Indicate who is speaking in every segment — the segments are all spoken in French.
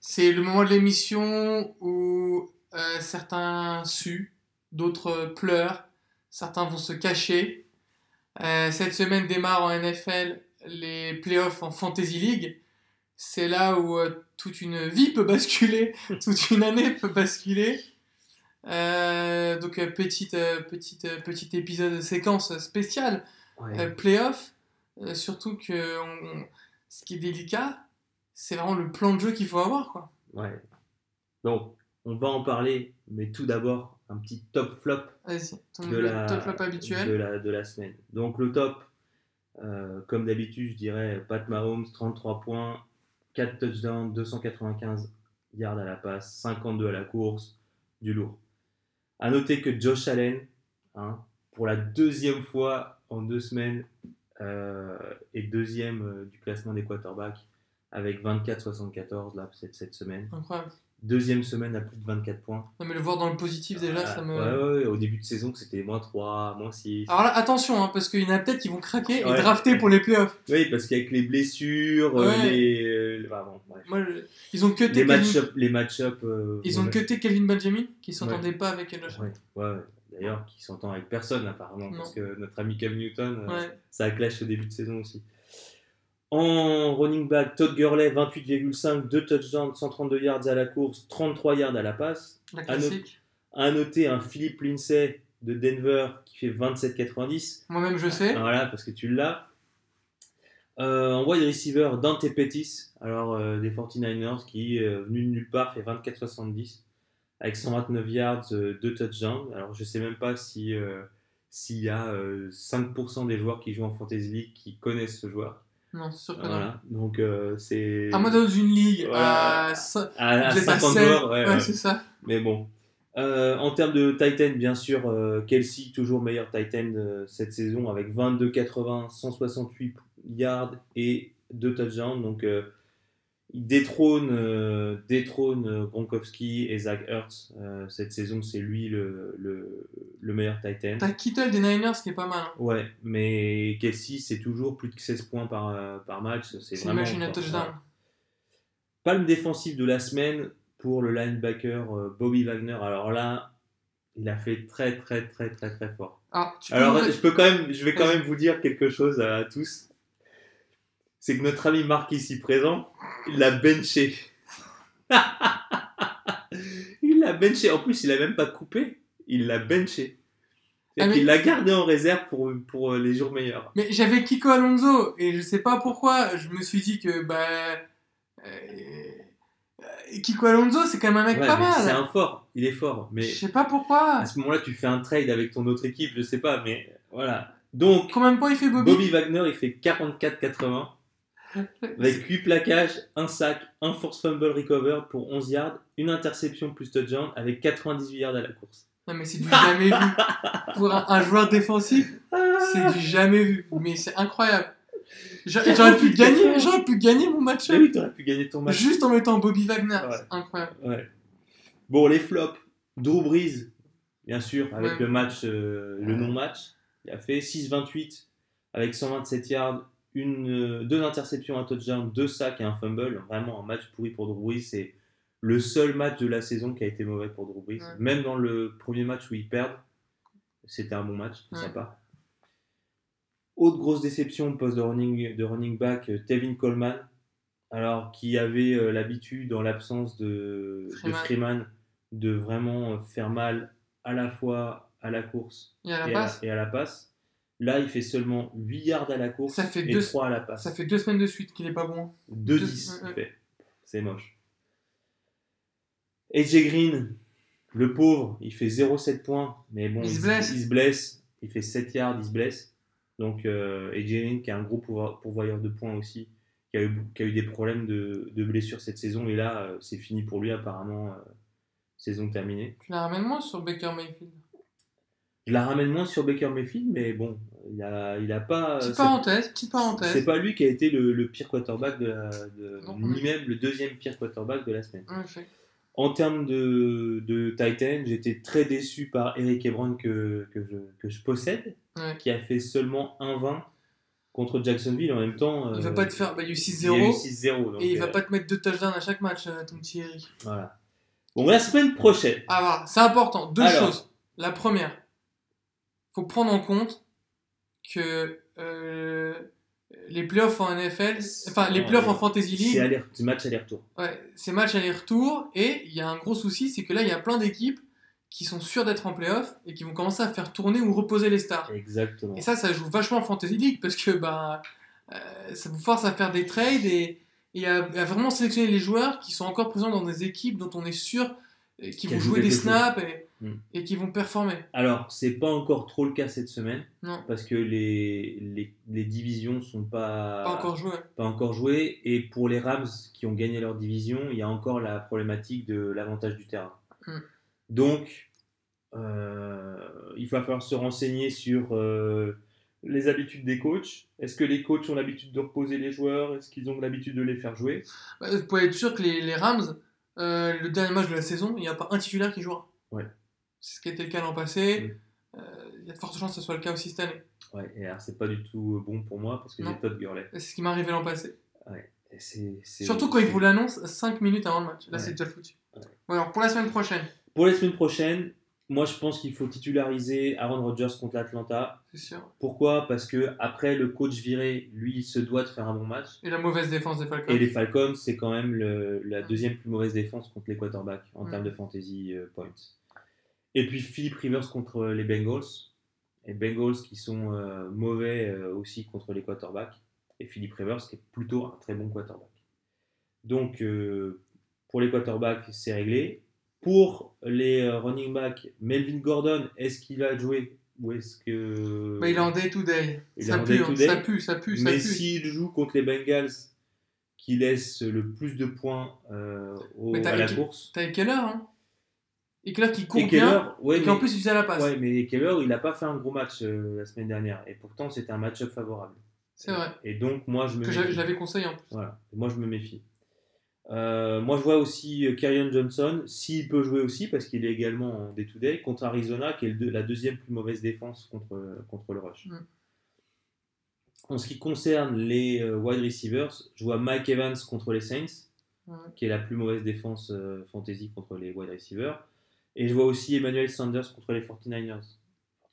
Speaker 1: C'est le moment de l'émission où euh, certains suent, d'autres pleurent, certains vont se cacher. Euh, cette semaine démarre en NFL les playoffs en Fantasy League. C'est là où euh, toute une vie peut basculer, toute une année peut basculer. Donc petite, petite, petit épisode de séquence spéciale
Speaker 2: Ouais.
Speaker 1: playoff. Surtout que on- ce qui est délicat, c'est vraiment le plan de jeu qu'il faut avoir. Quoi.
Speaker 2: Ouais. Donc, on va en parler, mais tout d'abord, un petit top flop
Speaker 1: Vas-y, ton
Speaker 2: de la,
Speaker 1: top flop habituel.
Speaker 2: de, la, de la semaine. Donc, le top, euh, comme d'habitude, je dirais Pat Mahomes, 33 points, 4 touchdowns, 295 yards à la passe, 52 à la course, du lourd. À noter que Josh Allen, hein, pour la deuxième fois en deux semaines, euh, est deuxième euh, du classement des quarterbacks avec 24-74 là, cette, cette semaine.
Speaker 1: Incroyable.
Speaker 2: Deuxième semaine à plus de 24 points.
Speaker 1: Non, mais le voir dans le positif déjà, ça me.
Speaker 2: Ah, Ouais, ouais, ouais, au début de saison, c'était moins 3, moins 6.
Speaker 1: Alors là, attention, hein, parce qu'il y en a peut-être qui vont craquer et drafter pour les playoffs.
Speaker 2: Oui, parce qu'avec les blessures, euh,
Speaker 1: Ouais.
Speaker 2: les, euh, ah bon, bref.
Speaker 1: Moi, je- Ils ont cuté
Speaker 2: les
Speaker 1: Kelvin...
Speaker 2: match-up, les match-up, euh,
Speaker 1: Ils ont cuté Kelvin Benjamin, qui s'entendait pas avec Josh.
Speaker 2: Ouais. D'ailleurs, qui s'entend avec personne apparemment,
Speaker 1: Non.
Speaker 2: parce que notre ami Cam Newton,
Speaker 1: Ouais.
Speaker 2: ça a clash au début de saison aussi. En running back, Todd Gurley, 28,5, 2 touchdowns, 132 yards à la course, 33 yards à la passe.
Speaker 1: La
Speaker 2: Ah,
Speaker 1: classique.
Speaker 2: À noter un Philippe Lindsay de Denver qui fait 27,90.
Speaker 1: Moi-même, je sais.
Speaker 2: Voilà, parce que tu l'as. Euh, en wide receiver, Dante Pettis, alors euh, des 49ers, qui, euh, venu de nulle part, fait 24,70 avec 129 yards, 2 touchdowns. Alors je sais même pas si s'il y a euh, 5% des joueurs qui jouent en Fantasy League qui connaissent ce joueur.
Speaker 1: Non, c'est sûr que non.
Speaker 2: Voilà, donc euh, c'est.
Speaker 1: À moi, dans une ligue,
Speaker 2: Voilà.
Speaker 1: à,
Speaker 2: à, à
Speaker 1: vous êtes à
Speaker 2: 50
Speaker 1: sept.
Speaker 2: joueurs, ouais,
Speaker 1: ouais,
Speaker 2: ouais.
Speaker 1: c'est ça.
Speaker 2: Mais bon. Euh, en termes de Titan, bien sûr, euh, Kelsey, toujours meilleur Titan euh, cette saison avec 22,80, 168 yards et 2 touchdowns. Donc, euh, il détrône, euh, détrône euh, Gronkowski et Zach Ertz. Euh, cette saison, c'est lui le, le, le meilleur Titan.
Speaker 1: T'as Kittle des Niners qui est pas mal. hein.
Speaker 2: Ouais, mais Kelsey, c'est toujours plus de 16 points par, par match. C'est vraiment
Speaker 1: machine à touchdown.
Speaker 2: Palme défensive de la semaine pour le linebacker Bobby Wagner. Alors là, il a fait très très très très très fort.
Speaker 1: Tu peux
Speaker 2: Alors
Speaker 1: me-
Speaker 2: je peux quand même, je vais quand même vous dire quelque chose à, tous. C'est que notre ami Marc ici présent, il l'a benché. il l'a benché. En plus, il l'a même pas coupé. Il l'a benché.
Speaker 1: Ah, mais-
Speaker 2: Il l'a gardé en réserve pour, pour les jours meilleurs.
Speaker 1: Mais j'avais Kiko Alonso et je sais pas pourquoi, je me suis dit que bah euh, euh, Kiko Alonso c'est quand même un mec
Speaker 2: Ouais,
Speaker 1: pas
Speaker 2: mais C'est
Speaker 1: mal.
Speaker 2: un fort. Il est fort. Mais
Speaker 1: Je sais pas pourquoi.
Speaker 2: à ce moment-là, tu fais un trade avec ton autre équipe, je sais pas, mais voilà. Donc,
Speaker 1: Combien de points il fait Bobby,
Speaker 2: Bobby Wagner, il fait 44,80 avec 8 plaquages, un sac, un force fumble recover pour 11 yards, une interception plus touchdown avec 98 yards à la course.
Speaker 1: Non mais c'est du jamais vu. Pour un, un joueur défensif, c'est du jamais vu. Mais c'est incroyable. J'a- J'aurais pu gagner, j'aurais pu gagner mon match
Speaker 2: Ah oui, t'aurais pu gagner ton match.
Speaker 1: juste en mettant Bobby Wagner.
Speaker 2: Ouais.
Speaker 1: C'est incroyable.
Speaker 2: Ouais. Bon, les flops. Drew Brees, bien sûr, avec
Speaker 1: Ouais.
Speaker 2: le match, euh, le non-match. Il a fait 6-28 avec 127 yards, une, euh, deux interceptions, un touchdown, deux sacs et un fumble. Vraiment un match pourri pour Drew Brees. C'est le seul match de la saison qui a été mauvais pour Drew Brees.
Speaker 1: Ouais.
Speaker 2: Même dans le premier match où ils perdent, c'était un bon match
Speaker 1: Ouais.
Speaker 2: part. Autre grosse déception au poste de running, de running back, euh, Tevin Coleman. Alors, qui avait euh, l'habitude, en l'absence de de
Speaker 1: Freeman.
Speaker 2: De vraiment faire mal à la fois à la course
Speaker 1: la
Speaker 2: à, et à la passe. Là, il fait seulement 8 yards à la course
Speaker 1: Ça fait
Speaker 2: et
Speaker 1: deux-
Speaker 2: 3 à la passe.
Speaker 1: Ça fait deux semaines de suite qu'il est pas bon.
Speaker 2: 2-10,
Speaker 1: ouais, ouais.
Speaker 2: il fait. C'est moche. AJ Green, le pauvre, il fait 0,7 points, mais bon,
Speaker 1: Il se blesse.
Speaker 2: il se blesse. Il fait 7 yards, il se blesse. Donc, euh, AJ Green, qui est un gros pourvo- pourvoyeur de points aussi, qui a eu, qui a eu des problèmes de, de blessures cette saison, et là, euh, c'est fini pour lui, apparemment, euh, saison terminée.
Speaker 1: Tu la ramènes moins sur Baker Mayfield?
Speaker 2: Je la ramène moins sur Baker Mayfield, mais bon, il a, il a pas.
Speaker 1: Petite
Speaker 2: c'est-
Speaker 1: parenthèse, petite
Speaker 2: C'est
Speaker 1: parenthèse.
Speaker 2: pas lui qui a été le, le pire quarterback de la, de-
Speaker 1: Non.
Speaker 2: ni même le deuxième pire quarterback de la semaine.
Speaker 1: En
Speaker 2: termes de, de Titan, j'étais très déçu par Eric Ebron que, que, je, que je possède,
Speaker 1: Ouais.
Speaker 2: qui a fait seulement 1,20 contre Jacksonville en même temps.
Speaker 1: Il va
Speaker 2: euh,
Speaker 1: pas te faire. Bah, il y a eu
Speaker 2: il y a eu
Speaker 1: 6-0.
Speaker 2: 6-0. donc,
Speaker 1: Et il va
Speaker 2: euh,
Speaker 1: pas te mettre deux touchdowns à chaque match, euh, ton petit Eric.
Speaker 2: Voilà. Bon, la semaine prochaine.
Speaker 1: Ah, voilà, c'est important. Deux
Speaker 2: Alors.
Speaker 1: choses. La première, faut prendre en compte que euh, les playoffs en NFL, enfin les playoffs en Fantasy League,
Speaker 2: c'est match aller-retour.
Speaker 1: ouais, c'est match aller-retour. Et il y a un gros souci, c'est que là, il y a plein d'équipes qui sont sûres d'être en playoff et qui vont commencer à faire tourner ou reposer les stars.
Speaker 2: Exactement.
Speaker 1: Et ça, ça joue vachement en Fantasy League parce que bah, euh, ça vous force à faire des trades et, et à, à vraiment sélectionner les joueurs qui sont encore présents dans des équipes dont on est sûr euh, qui vont jouer des snaps et,
Speaker 2: Mm.
Speaker 1: et qui vont performer.
Speaker 2: Alors, c'est pas encore trop le cas cette semaine
Speaker 1: Non,
Speaker 2: parce que les, les, les divisions sont pas,
Speaker 1: pas encore joué.
Speaker 2: pas encore jouées. Et pour les Rams qui ont gagné leur division, il y a encore la problématique de l'avantage du terrain.
Speaker 1: Mm.
Speaker 2: Donc, euh, il va falloir se renseigner sur euh, les habitudes des coachs. Est-ce que les coachs ont l'habitude de reposer les joueurs? Est-ce qu'ils ont l'habitude de les faire jouer?
Speaker 1: Bah, vous pouvez être sûr que les, les Rams, euh, le dernier match de la saison, il n'y a pas un titulaire qui jouera.
Speaker 2: Ouais.
Speaker 1: C'est ce qui était le cas l'an passé. Euh, Il y a de fortes chances que ce soit le cas aussi cette année.
Speaker 2: Ouais, et alors c'est pas du tout bon pour moi parce que j'ai Todd Gurley.
Speaker 1: C'est ce qui m'est arrivé l'an passé.
Speaker 2: Et c'est-
Speaker 1: Surtout quand ils vous l'annoncent 5 minutes avant le match. Là,
Speaker 2: Ouais.
Speaker 1: c'est déjà foutu.
Speaker 2: Ouais.
Speaker 1: Bon, alors, pour la semaine prochaine,
Speaker 2: Pour la semaine prochaine, moi je pense qu'il faut titulariser Aaron Rodgers contre l'Atlanta.
Speaker 1: c'est sûr.
Speaker 2: Pourquoi? Parce que après le coach viré, lui, il se doit de faire un bon match.
Speaker 1: Et la mauvaise défense des Falcons.
Speaker 2: Et les Falcons, c'est quand même le- la deuxième plus mauvaise défense contre les quarterbacks en
Speaker 1: Ouais.
Speaker 2: termes de fantasy euh, points. Et puis Philip Rivers contre les Bengals. Les Bengals qui sont euh, mauvais euh, aussi contre les quarterbacks. Et Philip Rivers qui est plutôt un très bon quarterback. Donc euh, pour les quarterbacks, c'est réglé. Pour les euh, running backs, Melvin Gordon, est-ce qu'il va jouer ou est-ce que
Speaker 1: Bah, il est en day-to-day.
Speaker 2: Il est
Speaker 1: Ça, pue, hein. ça pue, ça pue, ça
Speaker 2: mais s'il joue contre les Bengals, qui laissent le plus de points euh, au- à la course.
Speaker 1: T'as Keller, hein Et Keller qui court
Speaker 2: Et
Speaker 1: bien,
Speaker 2: ouais,
Speaker 1: et qui en
Speaker 2: mais-
Speaker 1: plus utilise à la passe.
Speaker 2: ouais, mais Keller, il n'a pas fait un gros match euh, la semaine dernière. Et pourtant, c'était un match-up favorable.
Speaker 1: C'est vrai.
Speaker 2: Et donc, moi, je me
Speaker 1: Que je l'avais conseillé en plus.
Speaker 2: Voilà. Moi, je me méfie. Euh, moi, je vois aussi euh, Kerryon Johnson, s'il peut jouer aussi, parce qu'il est également en day-to-day, contre Arizona, qui est le la deuxième plus mauvaise défense contre, contre le rush.
Speaker 1: Mm.
Speaker 2: En ce qui concerne les wide receivers, je vois Mike Evans contre les Saints, qui est la plus mauvaise défense euh, fantasy contre les wide receivers. Et je vois aussi Emmanuel Sanders contre les 49ers.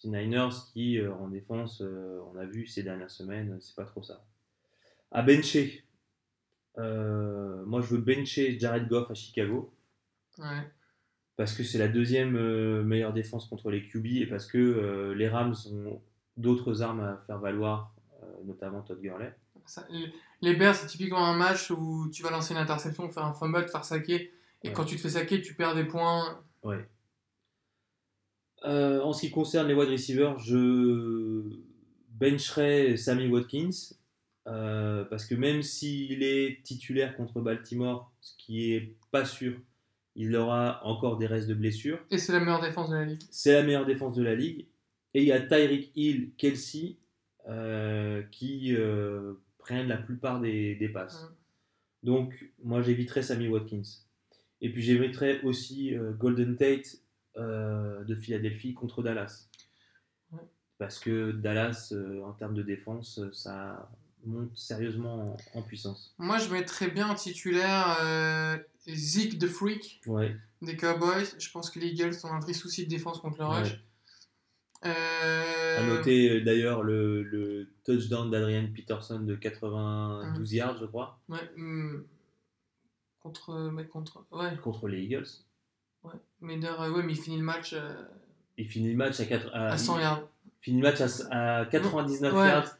Speaker 2: 49ers qui, euh, en défense, euh, on a vu ces dernières semaines, c'est pas trop ça. À bencher, euh, moi je veux bencher Jared Goff à Chicago
Speaker 1: Ouais.
Speaker 2: parce que c'est la deuxième meilleure défense contre les QB et parce que les Rams ont d'autres armes à faire valoir, notamment Todd Gurley.
Speaker 1: Ça- les- les Bears, c'est typiquement un match où tu vas lancer une interception, faire un fumble, te faire saquer. Et
Speaker 2: Ouais.
Speaker 1: quand tu te fais saquer, tu perds des points.
Speaker 2: Euh, en ce qui concerne les wide receivers, je bencherai Sammy Watkins euh, parce que même s'il est titulaire contre Baltimore, ce qui est pas sûr, il aura encore des restes de blessures.
Speaker 1: Et c'est la meilleure défense de la ligue.
Speaker 2: C'est la meilleure défense de la ligue. Et il y a Tyreek Hill, Kelsey euh, qui euh, prennent la plupart des, des passes.
Speaker 1: Ouais.
Speaker 2: Donc, moi, j'éviterais Sammy Watkins. Et puis, j'éviterais aussi euh, Golden Tate euh, de Philadelphie contre Dallas.
Speaker 1: Ouais.
Speaker 2: Parce que Dallas, euh, en termes de défense, ça monte sérieusement en, en puissance.
Speaker 1: Moi, je mettrais bien en titulaire Zeke the Freak
Speaker 2: Ouais.
Speaker 1: des Cowboys. Je pense que les Eagles ont un vrai souci de défense contre le rush.
Speaker 2: Ouais.
Speaker 1: Euh,
Speaker 2: À noter d'ailleurs le, le touchdown d'Adrian Peterson de 92 yards, je crois,
Speaker 1: ouais, hum, contre, mais contre, ouais,
Speaker 2: contre les Eagles.
Speaker 1: ouais. Mais euh, ouais, mais il finit le match euh,
Speaker 2: Il finit le match à, 4, à,
Speaker 1: à 100
Speaker 2: il
Speaker 1: yards.
Speaker 2: finit le match à, à 99
Speaker 1: Ouais.
Speaker 2: yards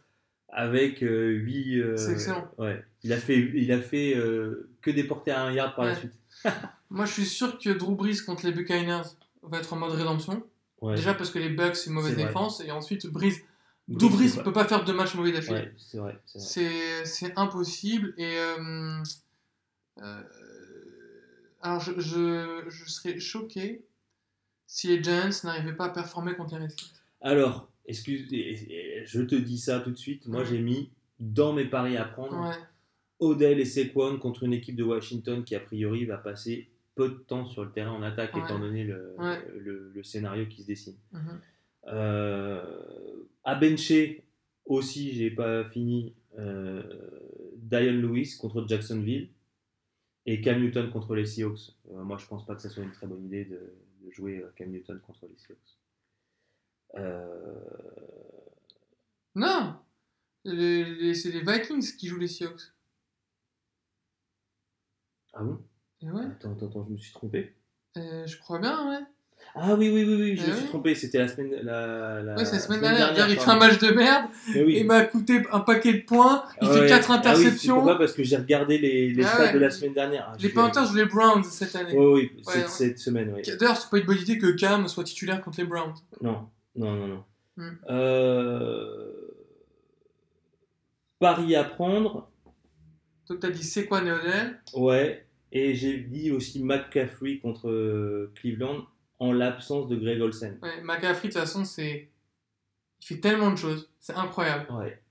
Speaker 2: avec 8.
Speaker 1: C'est excellent.
Speaker 2: Ouais. Il a fait, il a fait euh, que des portées à 1 yard par la suite.
Speaker 1: Moi, je suis sûr que Drew Brees contre les Buccaneers va être en mode rédemption. Déjà parce que les Bucks, c'est une mauvaise
Speaker 2: vrai.
Speaker 1: défense. Et ensuite, Brees, Drew Brees ne peut pas faire deux matchs mauvais d'affilée.
Speaker 2: C'est
Speaker 1: impossible. Et euh, euh, alors, je, je, je serais choqué si les Giants n'arrivaient pas à performer contre les Redskins.
Speaker 2: Alors, excuse, je te dis ça tout de suite. Moi, j'ai mis dans mes paris à prendre
Speaker 1: Ouais.
Speaker 2: Odell et Saquon contre une équipe de Washington qui, a priori, va passer peu de temps sur le terrain en attaque,
Speaker 1: Ouais.
Speaker 2: étant donné le,
Speaker 1: Ouais.
Speaker 2: le, le scénario qui se dessine. Euh, à bencher, Aussi, j'ai pas fini euh, Diane Lewis contre Jacksonville et Cam Newton contre les Seahawks. Euh, moi, je pense pas que ce soit une très bonne idée de, de jouer euh, Cam Newton contre les Seahawks. Euh,
Speaker 1: Non C'est les Vikings qui jouent les Seahawks.
Speaker 2: Ah bon?
Speaker 1: Et ouais,
Speaker 2: Attends, attends, attends, je me suis trompé.
Speaker 1: euh, je crois bien, ouais.
Speaker 2: Ah oui, oui, oui, oui, je me suis
Speaker 1: oui.
Speaker 2: trompé. C'était la semaine, la, la
Speaker 1: Ouais, c'est la semaine dernière. Il fait un match de merde
Speaker 2: oui.
Speaker 1: et m'a coûté un paquet de points. Il
Speaker 2: Ah
Speaker 1: fait
Speaker 2: ouais.
Speaker 1: 4
Speaker 2: Ah
Speaker 1: interceptions.
Speaker 2: pourquoi Parce que j'ai regardé les, les
Speaker 1: Ah
Speaker 2: stats de la semaine dernière. Ah,
Speaker 1: les Panthers jouent les Browns cette année.
Speaker 2: Oui, oui,
Speaker 1: Ouais,
Speaker 2: cette, semaine, oui.
Speaker 1: D'ailleurs, c'est pas une bonne idée que Cam soit titulaire contre les Browns.
Speaker 2: Non, non, non, non.
Speaker 1: Hmm.
Speaker 2: Euh, Paris à prendre,
Speaker 1: Donc, t'as dit c'est quoi Neodel
Speaker 2: ouais. Et j'ai dit aussi McCaffrey contre euh, Cleveland en l'absence de Greg Olsen.
Speaker 1: Ouais, McCaffrey, de toute façon, c'est. Il fait tellement de choses. C'est incroyable.
Speaker 2: Ouais.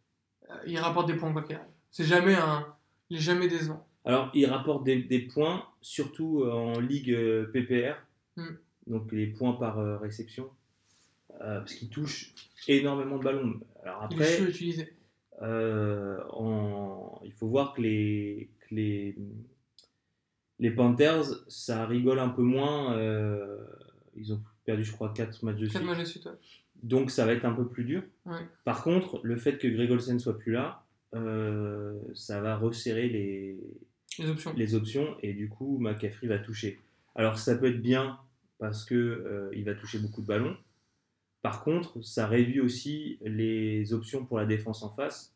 Speaker 1: Euh, Il rapporte des points quoi qu'il arrive. C'est jamais un. Il est jamais décevant.
Speaker 2: Alors, il rapporte des, des points, surtout euh, en ligue euh, PPR,
Speaker 1: Hmm.
Speaker 2: donc les points par euh, réception, euh, parce qu'il touche énormément de ballons. Alors
Speaker 1: Il
Speaker 2: après. Euh, en- il faut voir que les, que les, les Panthers, ça rigole un peu moins. Ils ont perdu, je crois, 4 matchs de
Speaker 1: 4
Speaker 2: suite.
Speaker 1: matchs de suite, ouais.
Speaker 2: Donc ça va être un peu plus dur.
Speaker 1: Ouais.
Speaker 2: Par contre, le fait que Greg Olsen soit plus là, euh, ça va resserrer les,
Speaker 1: Les options.
Speaker 2: les options et du coup, McCaffrey va toucher. Alors ça peut être bien parce que euh, il va toucher beaucoup de ballons. Par contre, ça réduit aussi les options pour la défense en face.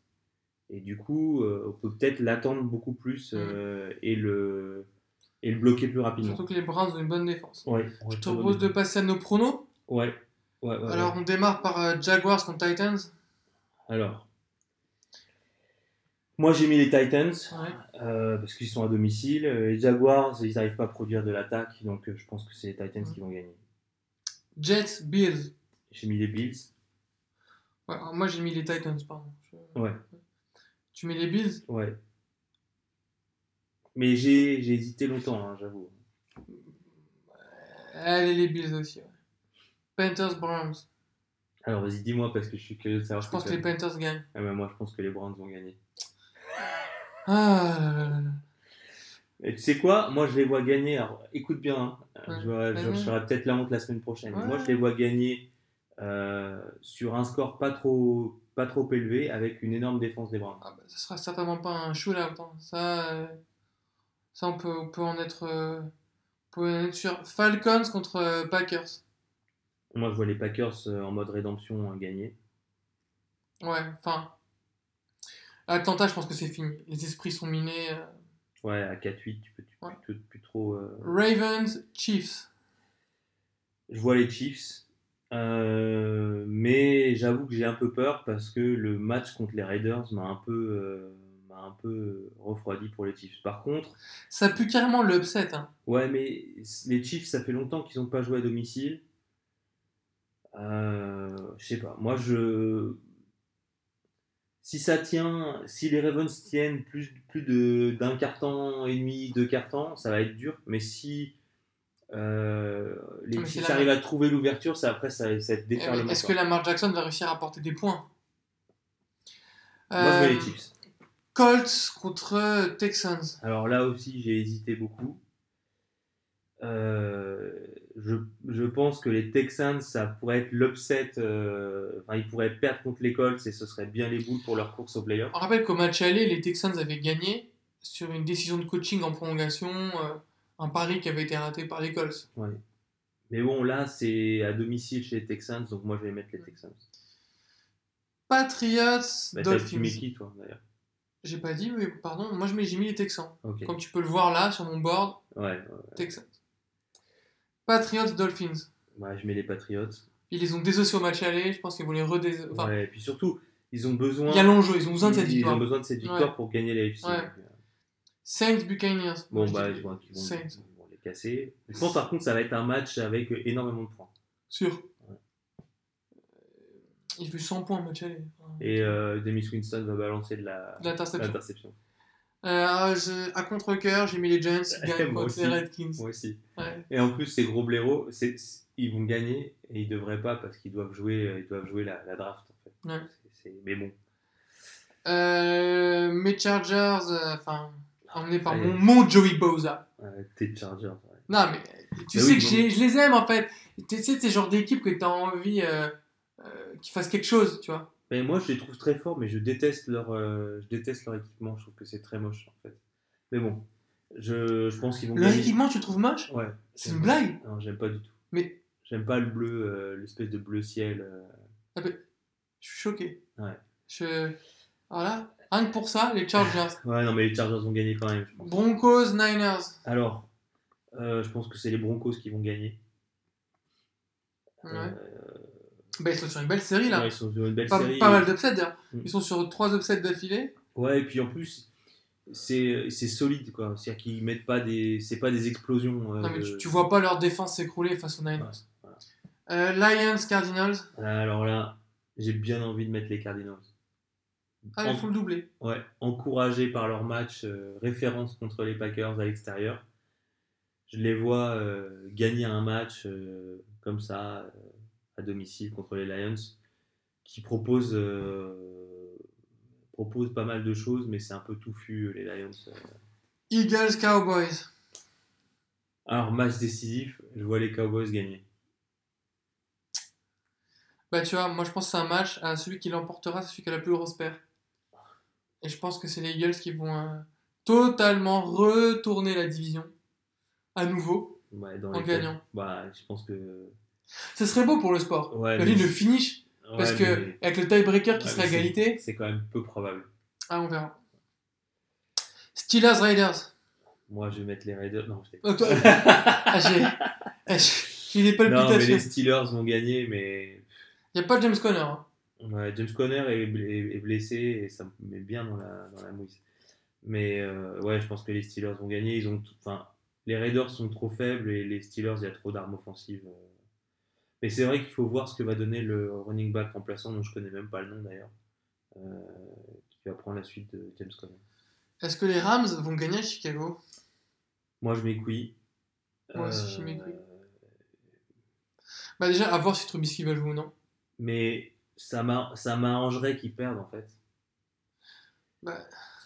Speaker 2: Et du coup, euh, on peut peut-être l'attendre beaucoup plus euh, et, le, et le bloquer plus rapidement.
Speaker 1: Surtout que les Browns ont une bonne défense.
Speaker 2: Ouais,
Speaker 1: Je te propose de passer à nos pronos.
Speaker 2: Ouais, ouais, ouais,
Speaker 1: Alors,
Speaker 2: ouais.
Speaker 1: on démarre par euh, Jaguars contre Titans.
Speaker 2: Alors, moi j'ai mis les Titans
Speaker 1: Ouais.
Speaker 2: euh, parce qu'ils sont à domicile. Les Jaguars, ils n'arrivent pas à produire de l'attaque, donc euh, je pense que c'est les Titans qui vont gagner.
Speaker 1: Jets, Bills.
Speaker 2: J'ai mis les Bills.
Speaker 1: Moi, j'ai mis les Titans, pardon. Je-
Speaker 2: Ouais.
Speaker 1: Tu mets les Bills?
Speaker 2: Ouais. Mais j'ai j'ai hésité longtemps, hein, j'avoue.
Speaker 1: Allez, les Bills aussi. ouais. Panthers, Browns.
Speaker 2: Alors vas-y, dis-moi parce que je suis curieux de savoir.
Speaker 1: Je pense
Speaker 2: que
Speaker 1: les Panthers gagnent.
Speaker 2: Ah, mais moi, je pense que les Browns vont gagner.
Speaker 1: Ah là là là là.
Speaker 2: Et tu sais quoi? Moi, je les vois gagner. Alors, écoute bien. hein.
Speaker 1: Ouais.
Speaker 2: Je, vois- je-
Speaker 1: Ouais.
Speaker 2: je ferai peut-être la honte la semaine prochaine. mais Moi,
Speaker 1: Ouais.
Speaker 2: je les vois gagner euh, sur un score pas trop, pas trop élevé avec une énorme défense des Browns.
Speaker 1: Ah bah, ça sera certainement pas un shootout. hein. Ça, euh, ça on, peut, on peut en être, euh, on peut en être sûr. Falcons contre euh, Packers.
Speaker 2: Moi, je vois les Packers euh, en mode rédemption euh, gagner.
Speaker 1: Ouais, enfin. Atlanta, je pense que c'est fini. Les esprits sont minés. euh.
Speaker 2: Ouais, à 4-8, tu peux, tu
Speaker 1: Ouais.
Speaker 2: plus, plus trop.
Speaker 1: Ravens, Chiefs.
Speaker 2: Je vois les Chiefs. Euh, mais j'avoue que j'ai un peu peur parce que le match contre les Raiders m'a un peu, euh, un peu refroidi pour les Chiefs. Par contre,
Speaker 1: Ça pue carrément le upset. Hein.
Speaker 2: ouais, mais les Chiefs, ça fait longtemps qu'ils n'ont pas joué à domicile. Euh, je sais pas. Moi, je. Si ça tient, si les Ravens tiennent plus, plus de- d'un carton et demi, deux cartons, ça va être dur. Mais si euh, les
Speaker 1: mais
Speaker 2: Chiefs
Speaker 1: la-
Speaker 2: arrivent à trouver l'ouverture, ça après ça, ça va être
Speaker 1: Eh
Speaker 2: déferlement.
Speaker 1: Est-ce que Lamar Jackson va réussir à apporter des points?
Speaker 2: Moi, je
Speaker 1: Euh,
Speaker 2: mets les Chiefs.
Speaker 1: Colts contre Texans.
Speaker 2: Alors là aussi, j'ai hésité beaucoup. Euh, je, je pense que les Texans, ça pourrait être l'upset. euh, Enfin, ils pourraient perdre contre les Colts et ce serait bien les boules pour leur course au playoff.
Speaker 1: On rappelle qu'au match aller, les Texans avaient gagné sur une décision de coaching en prolongation, euh, un pari qui avait été raté par les Colts.
Speaker 2: Ouais. Mais bon, là, c'est à domicile chez les Texans, donc moi, je vais mettre les Texans.
Speaker 1: Patriots,
Speaker 2: Bah, t'as-
Speaker 1: Dolphins.
Speaker 2: qui, toi, d'ailleurs
Speaker 1: J'ai pas dit, mais pardon, moi je mets- j'ai mis les Texans. Comme tu peux le voir là sur mon board,
Speaker 2: Ouais, ouais.
Speaker 1: Texans. Patriots, Dolphins.
Speaker 2: Ouais, je mets les Patriots.
Speaker 1: Ils les ont désossés au match aller, je pense qu'ils vont les redés... Enfin,
Speaker 2: ouais, et puis surtout, ils ont besoin.
Speaker 1: il y a l'enjeu, ils ont besoin de cette victoire.
Speaker 2: Ils ont besoin de cette victoire
Speaker 1: Ouais.
Speaker 2: pour gagner la FC.
Speaker 1: Ouais. Saints, Buccaneers.
Speaker 2: Bon, bah, je vois qu'ils vont,
Speaker 1: Saints.
Speaker 2: ils vont les casser. Je pense par contre, ça va être un match avec énormément de points.
Speaker 1: Sûr. Il fait 100 points match aller. Enfin,
Speaker 2: Et euh, Demis Winston va balancer de la
Speaker 1: de L'interception. Euh, je- à contre-coeur, j'ai mis les Giants qui gagnent
Speaker 2: Moi
Speaker 1: contre
Speaker 2: aussi.
Speaker 1: les Redskins.
Speaker 2: Moi aussi.
Speaker 1: Ouais.
Speaker 2: Et en plus, ces gros blaireaux, c'est- ils vont gagner et ils devraient pas parce qu'ils doivent jouer, ils doivent jouer la, la draft. En fait.
Speaker 1: Ouais.
Speaker 2: C'est- c'est- mais bon,
Speaker 1: Euh, mes Chargers, euh, enfin, emmenés par
Speaker 2: Allez.
Speaker 1: mon, mon Joey Bosa.
Speaker 2: Tes Chargers. ouais.
Speaker 1: Non, mais tu
Speaker 2: Mais
Speaker 1: sais
Speaker 2: oui,
Speaker 1: que
Speaker 2: bon.
Speaker 1: je les aime en fait. Tu sais, c'est genre d'équipe que tu as envie euh, euh, qu'ils fassent quelque chose, tu vois.
Speaker 2: Mais moi, je les trouve très forts, mais je déteste leur, euh, je déteste leur équipement. Je trouve que c'est très moche, en fait. Mais bon, je, je pense qu'ils vont
Speaker 1: Leur
Speaker 2: gagner.
Speaker 1: équipement, tu le trouves moche?
Speaker 2: Ouais.
Speaker 1: C'est une blague
Speaker 2: Non, j'aime pas du tout.
Speaker 1: Mais
Speaker 2: J'aime pas le bleu, euh, l'espèce de bleu ciel. euh.
Speaker 1: ah ben, je suis choqué.
Speaker 2: Ouais.
Speaker 1: Je... Voilà, rien que pour ça, les Chargers.
Speaker 2: Ouais, non, mais les Chargers vont gagner quand même, je pense.
Speaker 1: Broncos, Niners.
Speaker 2: Alors, euh, je pense que c'est les Broncos qui vont gagner.
Speaker 1: Ouais.
Speaker 2: Euh,
Speaker 1: Bah, ils sont sur une belle série là.
Speaker 2: ouais, ils sont sur une belle
Speaker 1: pas,
Speaker 2: série.
Speaker 1: pas mal d'upsets d'ailleurs.
Speaker 2: Mm.
Speaker 1: Ils sont sur trois upsets d'affilée.
Speaker 2: Ouais, et puis en plus, c'est solide, quoi. C'est-à-dire qu'ils mettent pas des. C'est pas des explosions. euh,
Speaker 1: Non, mais tu, tu vois pas leur défense s'écrouler face aux Niners.
Speaker 2: Ouais,
Speaker 1: Euh, Lions, Cardinals.
Speaker 2: Alors là, j'ai bien envie de mettre les Cardinals.
Speaker 1: Ah,
Speaker 2: En-
Speaker 1: il faut le doubler.
Speaker 2: Ouais, encouragés par leur match euh, référence contre les Packers à l'extérieur. Je les vois euh, gagner un match euh, comme ça à domicile contre les Lions qui proposent, euh, proposent pas mal de choses, mais c'est un peu touffu les Lions. euh.
Speaker 1: Eagles, Cowboys.
Speaker 2: Alors, match décisif, je vois les Cowboys gagner.
Speaker 1: Bah, tu vois, moi je pense que c'est un match. à celui qui l'emportera, c'est celui qui a la plus grosse paire. Et je pense que c'est les Eagles qui vont euh, totalement retourner la division. À nouveau.
Speaker 2: Ouais, dans
Speaker 1: En
Speaker 2: les
Speaker 1: gagnant.
Speaker 2: Bah, je pense que.
Speaker 1: Ça serait beau pour le sport.
Speaker 2: Ouais, mais-
Speaker 1: le finish. Parce que
Speaker 2: mais-
Speaker 1: avec le tiebreaker qui
Speaker 2: ouais,
Speaker 1: sera
Speaker 2: mais c'est-
Speaker 1: égalité.
Speaker 2: C'est quand même peu probable.
Speaker 1: Ah, on verra. Steelers, Raiders.
Speaker 2: Moi, je vais mettre les Raiders. Non, je
Speaker 1: Oh, toi- ah, j'ai ah, j'ai des
Speaker 2: Non, mais les Steelers vont gagner, mais
Speaker 1: Il n'y a pas James Conner. hein.
Speaker 2: ouais, James Conner est, blessé et ça me met bien dans la, dans la mouise. Mais euh, ouais, je pense que les Steelers vont gagner. Ils ont, tout- enfin, les Raiders sont trop faibles et les Steelers, il y a trop d'armes offensives. euh. Mais c'est vrai qu'il faut voir ce que va donner le running back remplaçant, dont je connais même pas le nom d'ailleurs, euh, qui va prendre la suite de James Conner.
Speaker 1: Est-ce que les Rams vont gagner à Chicago?
Speaker 2: Moi, je m'écouille.
Speaker 1: Moi aussi, je m'écouille.
Speaker 2: Euh,
Speaker 1: Bah déjà, à voir si Trubisky va jouer ou non.
Speaker 2: Mais ça m'a- m'arrangerait qu'ils perdent en fait.
Speaker 1: Bah,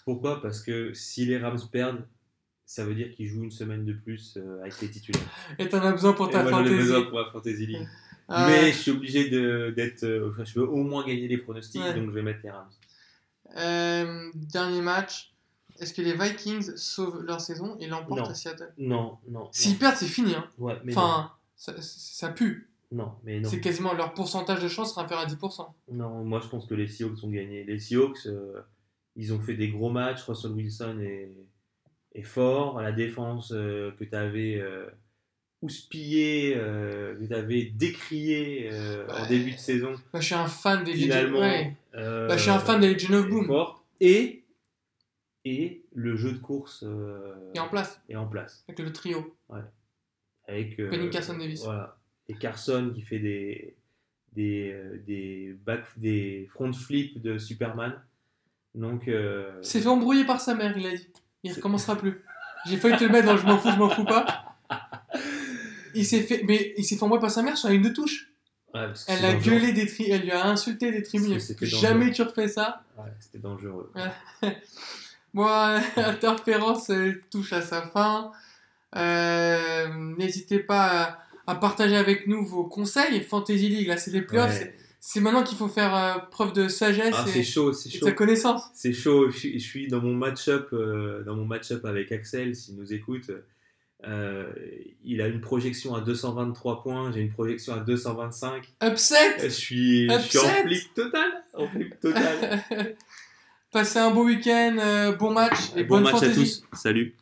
Speaker 2: Pourquoi? Parce que si les Rams perdent, ça veut dire qu'ils jouent une semaine de plus euh, avec les titulaires.
Speaker 1: et t'en as besoin pour
Speaker 2: Et
Speaker 1: ta
Speaker 2: moi, j'en ai besoin pour la Fantasy League.
Speaker 1: Ah,
Speaker 2: Mais je suis obligé d'être. euh, enfin, je veux au moins gagner les pronostics,
Speaker 1: Ouais.
Speaker 2: donc je vais mettre les Rams.
Speaker 1: euh, dernier match. Est-ce que les Vikings sauvent leur saison et l'emportent à Seattle?
Speaker 2: Non, non.
Speaker 1: S'ils perdent, c'est fini. Hein.
Speaker 2: Ouais, mais
Speaker 1: Enfin, ça, ça pue.
Speaker 2: non. Mais non.
Speaker 1: C'est quasiment leur pourcentage de chance sera inférieur à 10%.
Speaker 2: Non, moi je pense que les Seahawks ont gagné. Les Seahawks, euh, ils ont fait des gros matchs. Russell Wilson est, est fort. La défense euh, que tu avais houspillé, euh, tu avais décrié euh, en
Speaker 1: Ouais.
Speaker 2: début de saison,
Speaker 1: Bah, je suis un fan des
Speaker 2: finalement,
Speaker 1: ouais.
Speaker 2: euh,
Speaker 1: Bah, je suis un fan des Legion of
Speaker 2: est
Speaker 1: Boom.
Speaker 2: fort. Et, et le jeu de course euh,
Speaker 1: Et en place,
Speaker 2: est en place.
Speaker 1: avec le trio.
Speaker 2: Avec, euh,
Speaker 1: Penny Carson Davis.
Speaker 2: Voilà. Et Carson qui fait des, des, euh, des, back, des front flips de Superman. Donc, euh,
Speaker 1: s'est fait embrouiller par sa mère, il a dit. Il recommencera plus. J'ai failli te le mettre dans je m'en fous, je m'en fous pas. Il s'est fait, mais il s'est fait par sa mère sur la ligne de touche.
Speaker 2: ouais,
Speaker 1: Elle a gueulé des tri, elle lui a insulté des tribunes. Jamais tu refais ça.
Speaker 2: Ouais, c'était dangereux.
Speaker 1: Moi, Interférence elle touche à sa fin. Euh, N'hésitez pas à, à partager avec nous vos conseils. Fantasy League, là, c'est les playoffs.
Speaker 2: Ouais.
Speaker 1: c'est- maintenant qu'il faut faire euh, preuve de sagesse
Speaker 2: Ah,
Speaker 1: et,
Speaker 2: chaud,
Speaker 1: et de sa connaissance.
Speaker 2: C'est chaud. Je, suis- je suis dans mon match-up, euh, dans mon match-up avec Axel, s'il nous écoute. Euh, il a une projection à 223 points, j'ai une projection à 225.
Speaker 1: Upset
Speaker 2: Je suis, je suis en
Speaker 1: Upset
Speaker 2: flip total. En total.
Speaker 1: Passez un beau week-end, euh, bon match et
Speaker 2: bon
Speaker 1: bonne
Speaker 2: match
Speaker 1: fantasy.
Speaker 2: à tous. Salut.